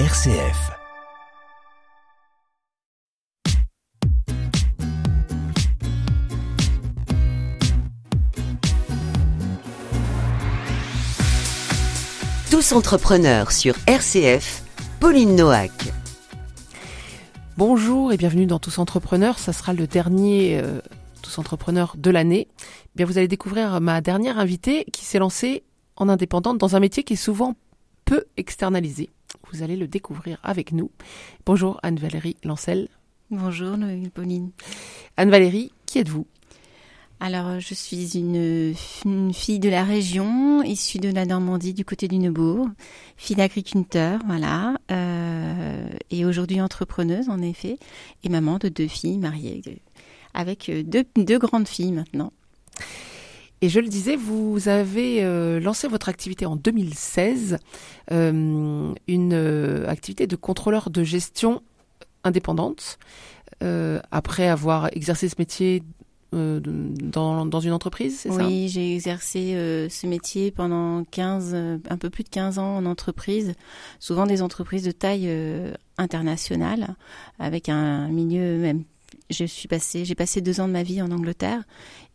RCF. Tous entrepreneurs sur RCF, Pauline Noack. Bonjour et bienvenue dans Tous Entrepreneurs. Ça sera le dernier euh, Tous Entrepreneurs de l'année. Eh Bien, vous allez découvrir ma dernière invitée qui s'est lancée en indépendante dans un métier qui est souvent peu externalisé. Vous allez le découvrir avec nous. Bonjour Anne-Valérie Lancel. Bonjour Noémie Pauline. Anne-Valérie, qui êtes-vous? Alors, je suis une, une fille de la région, issue de la Normandie, du côté du Neubourg, fille d'agriculteur, voilà, euh, et aujourd'hui entrepreneuse en effet, et maman de deux filles mariées, avec euh, deux, deux grandes filles maintenant. Et je le disais, vous avez euh, lancé votre activité en 2016, euh, une euh, activité de contrôleur de gestion indépendante, après avoir exercé ce métier dans, dans une entreprise, c'est ça? Oui, j'ai exercé ce métier pendant 15, euh, un peu plus de 15 ans en entreprise, souvent des entreprises de taille internationale, avec un milieu même. Je suis passé, j'ai passé deux ans de ma vie en Angleterre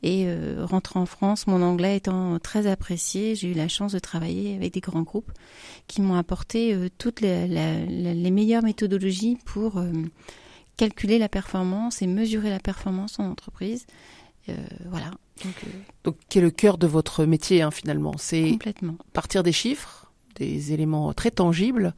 et euh, rentrant en France, mon anglais étant très apprécié, j'ai eu la chance de travailler avec des grands groupes qui m'ont apporté euh, toutes les, la- la- les meilleures méthodologies pour euh, calculer la performance et mesurer la performance en entreprise. Euh, voilà. Donc, Donc, qui est le cœur de votre métier hein, finalement C'est Complètement. partir des chiffres, des éléments très tangibles,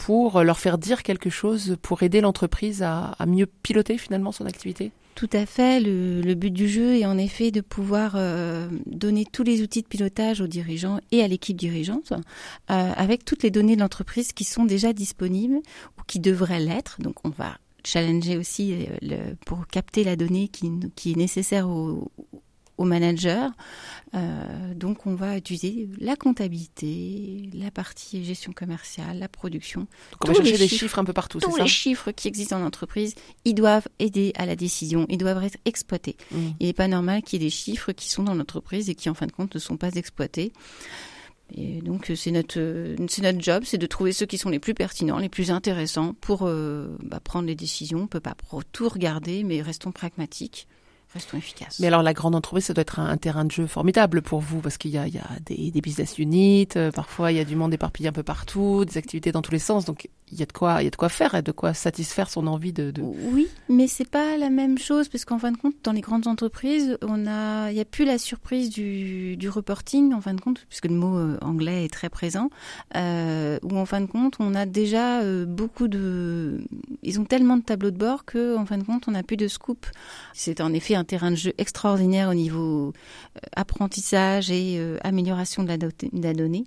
pour leur faire dire quelque chose, pour aider l'entreprise à, mieux piloter finalement son activité Tout à fait. Le, but du jeu est en effet de pouvoir euh, donner tous les outils de pilotage aux dirigeants et à l'équipe dirigeante, euh, avec toutes les données de l'entreprise qui sont déjà disponibles ou qui devraient l'être. Donc on va challenger aussi euh, pour capter la donnée qui, qui est nécessaire au, au manager. Euh, donc on va utiliser la comptabilité, la partie gestion commerciale, la production, Donc, on va chercher des chiffres, chiffres un peu partout, tous ça les chiffres qui existent dans l'entreprise, ils doivent aider à la décision, ils doivent être exploités. Mhm. Il n'est pas normal qu'il y ait des chiffres qui sont dans l'entreprise et qui, en fin de compte, ne sont pas exploités. Et donc, c'est notre, euh, c'est notre job, c'est de trouver ceux qui sont les plus pertinents, les plus intéressants pour euh, bah, prendre les décisions. On peut pas tout regarder, mais restons pragmatiques, restons efficaces. Mais alors la grande entreprise, ça doit être un, terrain de jeu formidable pour vous, parce qu'il y a, il des, des business units, euh, parfois il y a du monde éparpillé un peu partout, des activités dans tous les sens, donc il y a de quoi, il y a de quoi faire et de quoi satisfaire son envie de... Oui, mais c'est pas la même chose parce qu'en fin de compte, dans les grandes entreprises, on a, il y a plus la surprise du, reporting en fin de compte, puisque le mot euh, anglais est très présent. Euh, où en fin de compte, on a déjà euh, beaucoup de, ils ont tellement de tableaux de bord que en fin de compte, on n'a plus de scoop. C'est en effet un terrain de jeu extraordinaire au niveau euh, apprentissage et amélioration de la, de la donnée.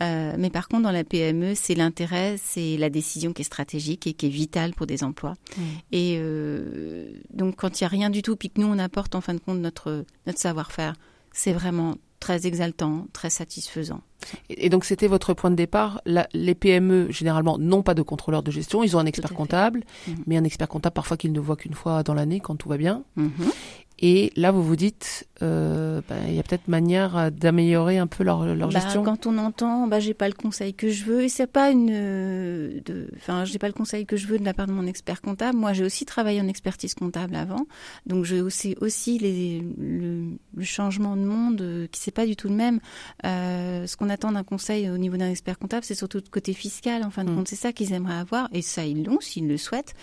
Mais par contre, dans la PME, c'est l'intérêt, c'est la décision qui est stratégique et qui est vitale pour des emplois. Et euh, donc, quand il n'y a rien du tout, puis que nous, on apporte en fin de compte notre, notre savoir-faire, c'est vraiment très exaltant, très satisfaisant. Et, donc c'était votre point de départ. La- les PME généralement n'ont pas de contrôleur de gestion, ils ont un expert comptable, Mhm. mais un expert comptable parfois qu'ils ne voient qu'une fois dans l'année quand tout va bien. Mhm. Et là vous vous dites, euh, bah, il y a peut-être manière euh, d'améliorer un peu leur, leur Bah, gestion. Quand on entend, bah, j'ai pas le conseil que je veux, et c'est pas une, euh, enfin, j'ai pas le conseil que je veux de la part de mon expert comptable. Moi, j'ai aussi travaillé en expertise comptable avant, donc je sais aussi les, le, le changement de monde qui c'est pas du tout le même. Euh, ce qu'on attend d'un conseil au niveau d'un expert comptable, c'est surtout le côté fiscal. En fin de Mm. compte, c'est ça qu'ils aimeraient avoir, et ça ils l'ont s'ils le souhaitent.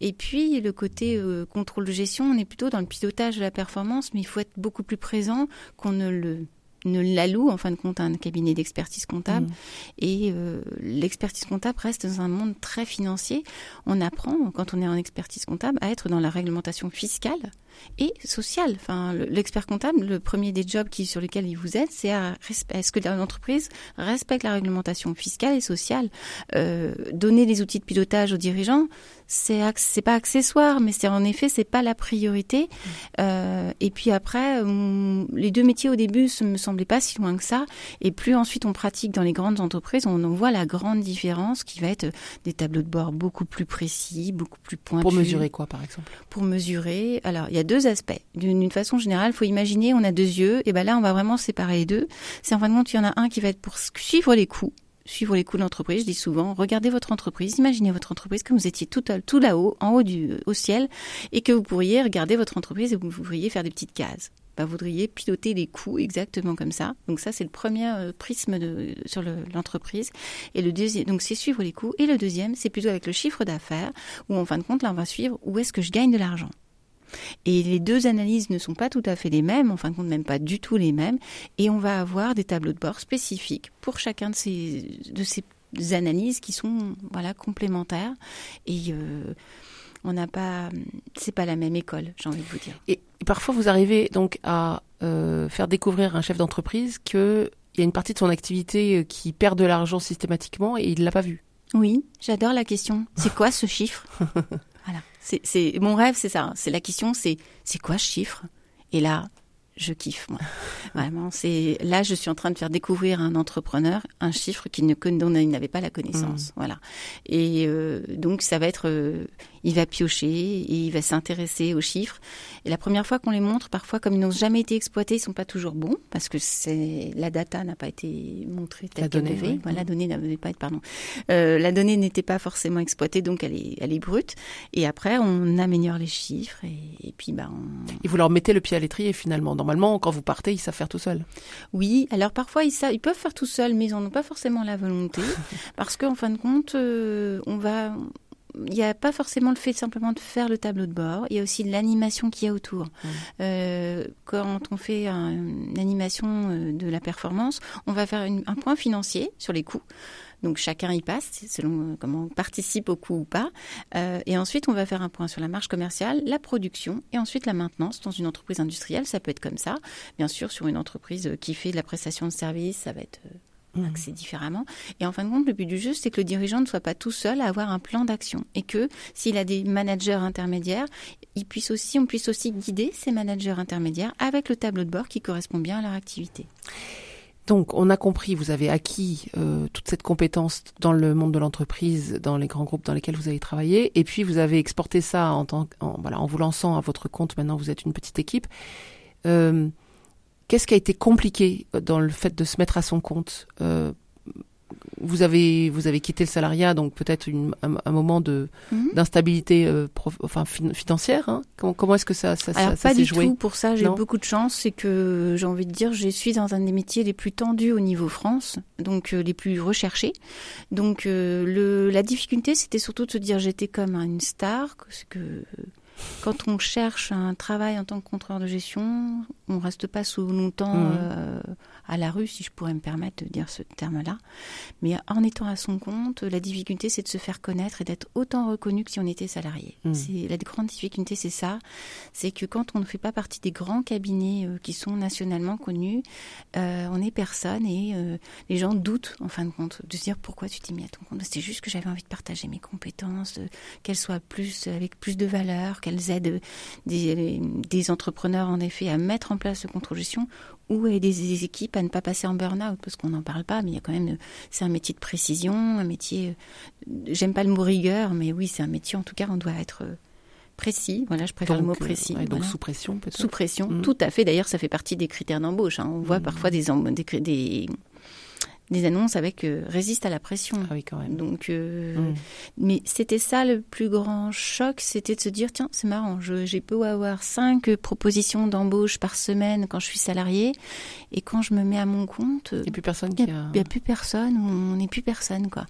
Et puis le côté euh, contrôle de gestion, on est plutôt dans le pilotage performance, mais il faut être beaucoup plus présent qu'on ne le ne l'alloue en fin de compte à un cabinet d'expertise comptable. Mhm. Et euh, l'expertise comptable reste dans un monde très financier. On apprend, quand on est en expertise comptable, à être dans la réglementation fiscale et sociale. Enfin, le- l'expert comptable, le premier des jobs qui, sur lesquels il vous aide, c'est à, est-ce que l'entreprise respecte la réglementation fiscale et sociale. Euh, donner les outils de pilotage aux dirigeants, c'est c'est pas accessoire, mais c'est en effet c'est pas la priorité. Euh, et puis après, les deux métiers au début me semblaient pas si loin que ça. Et plus ensuite on pratique dans les grandes entreprises, on en voit la grande différence qui va être des tableaux de bord beaucoup plus précis, beaucoup plus pointus. Pour mesurer quoi par exemple? Pour mesurer, alors il y a deux aspects. D'une façon générale, il faut imaginer, on a deux yeux, et ben là on va vraiment séparer les deux. C'est en fin de compte, il y en a un qui va être pour suivre les coûts suivre les coûts de l'entreprise. Je dis souvent, regardez votre entreprise, imaginez votre entreprise comme vous étiez tout, tout là-haut, en haut du au ciel, et que vous pourriez regarder votre entreprise et vous pourriez faire des petites cases. Bah, voudriez piloter les coûts exactement comme ça. Donc ça, c'est le premier euh, prisme sur l'entreprise. et le deuxième, donc c'est suivre les coûts. Et le deuxième, c'est plutôt avec le chiffre d'affaires, où en fin de compte, là, on va suivre où est-ce que je gagne de l'argent. Et les deux analyses ne sont pas tout à fait les mêmes, en fin de compte même pas du tout les mêmes, et on va avoir des tableaux de bord spécifiques pour chacun de ces, de ces analyses qui sont voilà complémentaires et euh, on n'a pas c'est pas la même école j'ai envie de vous dire. Et, parfois vous arrivez donc à euh, faire découvrir un chef d'entreprise que il y a une partie de son activité euh, qui perd de l'argent systématiquement et il l'a pas vu. Oui j'adore la question. C'est quoi ce chiffre? Voilà. C'est mon rêve, c'est ça. Hein. C'est la question, c'est c'est quoi ce chiffre? Et là, je kiffe moi. Vraiment, c'est là je suis en train de faire découvrir à un entrepreneur un chiffre qu'il ne dont il n'avait pas la connaissance. Mmh. Voilà. Et euh, donc ça va être euh, il va piocher et il va s'intéresser aux chiffres. Et la première fois qu'on les montre, parfois comme ils n'ont jamais été exploités, ils sont pas toujours bons parce que c'est la data n'a pas été montrée telle qu'elle devait. la donnée n'avait pas été pardon. Euh, la donnée n'était pas forcément exploitée, donc elle est elle est brute. Et après on améliore les chiffres et, puis bah on... Et vous leur mettez le pied à l'étrier finalement. Normalement quand vous partez ils savent faire tout seuls. Oui, alors parfois ils savent, ils peuvent faire tout seuls, mais ils n'en ont pas forcément la volonté parce qu'en fin de compte euh, on va il n'y a pas forcément le fait simplement de faire le tableau de bord, il y a aussi l'animation qu'il y a autour. Euh, quand on fait une animation euh, de la performance, on va faire un point financier sur les coûts. Donc chacun y passe selon euh, comment on participe au coût ou pas. et ensuite, on va faire un point sur la marge commerciale, la production et ensuite la maintenance dans une entreprise industrielle. Ça peut être comme ça. Bien sûr, sur une entreprise qui fait de la prestation de service, ça va être c'est différemment. Et en fin de compte, le but du jeu, c'est que le dirigeant ne soit pas tout seul à avoir un plan d'action et que s'il a des managers intermédiaires, il puisse aussi, on puisse aussi guider ces managers intermédiaires avec le tableau de bord qui correspond bien à leur activité. Donc, on a compris, vous avez acquis euh, toute cette compétence dans le monde de l'entreprise, dans les grands groupes dans lesquels vous avez travaillé, et puis vous avez exporté ça en, tant, en, voilà, en vous lançant à votre compte. Maintenant, vous êtes une petite équipe. Euh, Qu'est-ce qui a été compliqué dans le fait de se mettre à son compte euh, vous avez vous avez quitté le salariat, donc peut-être un, moment de mhm. d'instabilité euh, enfin financière. Hein. comment, comment est-ce que ça ça, Alors, ça, pas du tout. Pour ça, j'ai beaucoup de chance. C'est que j'ai envie de dire, je suis dans un des métiers les plus tendus au niveau France, donc euh, les plus recherchés. Donc le la difficulté, c'était surtout de se dire, j'étais comme une star, que, que quand on cherche un travail en tant que contrôleur de gestion, on reste pas sous longtemps mmh. euh, à la rue, si je pourrais me permettre de dire ce terme-là. Mais en étant à son compte, la difficulté, c'est de se faire connaître et d'être autant reconnu que si on était salarié. Mmh. C'est la grande difficulté, c'est ça. C'est que quand on ne fait pas partie des grands cabinets euh, qui sont nationalement connus, euh, on est personne et euh, les gens doutent, en fin de compte, de se dire pourquoi tu t'es mis à ton compte. C'est juste que j'avais envie de partager mes compétences, qu'elles soient plus avec plus de valeur, qu'elles aident des, des entrepreneurs en effet à mettre en place ce contrôle gestion ou aider des équipes à ne pas passer en burn-out parce qu'on n'en parle pas, mais il y a quand même, c'est un métier de précision, un métier, j'aime pas le mot rigueur, mais oui, c'est un métier, en tout cas, on doit être précis. Voilà, je préfère le mot précis. donc sous pression, peut-être. Sous pression, mm. tout à fait. D'ailleurs, ça fait partie des critères d'embauche. Hein. On voit mm. parfois des, des, des, des annonces avec euh, résiste à la pression. Ah oui, quand même. Donc, euh, mais c'était ça le plus grand choc, c'était de se dire tiens, c'est marrant, j'ai peu avoir cinq propositions d'embauche par semaine quand je suis salarié, et quand je me mets à mon compte, il n'y a plus personne a, il y a plus personne, on n'est plus personne quoi.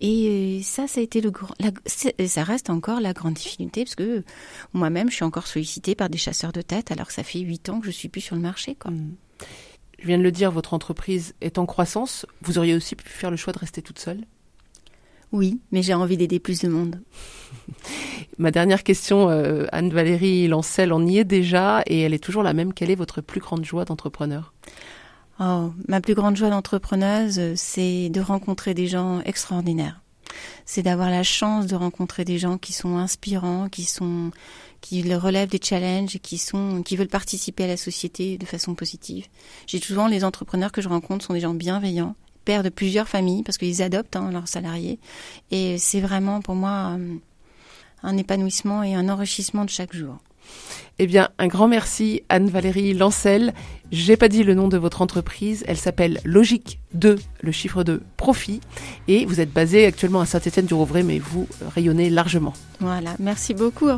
Et euh, ça, ça a été le grand, ça reste encore la grande difficulté parce que moi-même, je suis encore sollicitée par des chasseurs de tête alors que ça fait huit ans que je suis plus sur le marché quoi. Mm je viens de le dire, votre entreprise est en croissance. Vous auriez aussi pu faire le choix de rester toute seule? Oui, mais j'ai envie d'aider plus de monde. Ma dernière question, euh, Anne-Valérie Lancel, on y est déjà et elle est toujours la même. Quelle est votre plus grande joie d'entrepreneur? Oh, ma plus grande joie d'entrepreneuse, c'est de rencontrer des gens extraordinaires. C'est d'avoir la chance de rencontrer des gens qui sont inspirants, qui sont qui relèvent des challenges et qui sont qui veulent participer à la société de façon positive. J'ai souvent les entrepreneurs que je rencontre sont des gens bienveillants, pères de plusieurs familles parce qu'ils adoptent hein, leurs salariés et c'est vraiment pour moi un épanouissement et un enrichissement de chaque jour. Eh bien, un grand merci Anne-Valérie Lancel. J'ai pas dit le nom de votre entreprise. Elle s'appelle Logique 2, le chiffre de profit. Et vous êtes basé actuellement à Saint-Étienne du Rouvray, mais vous rayonnez largement. Voilà, merci beaucoup.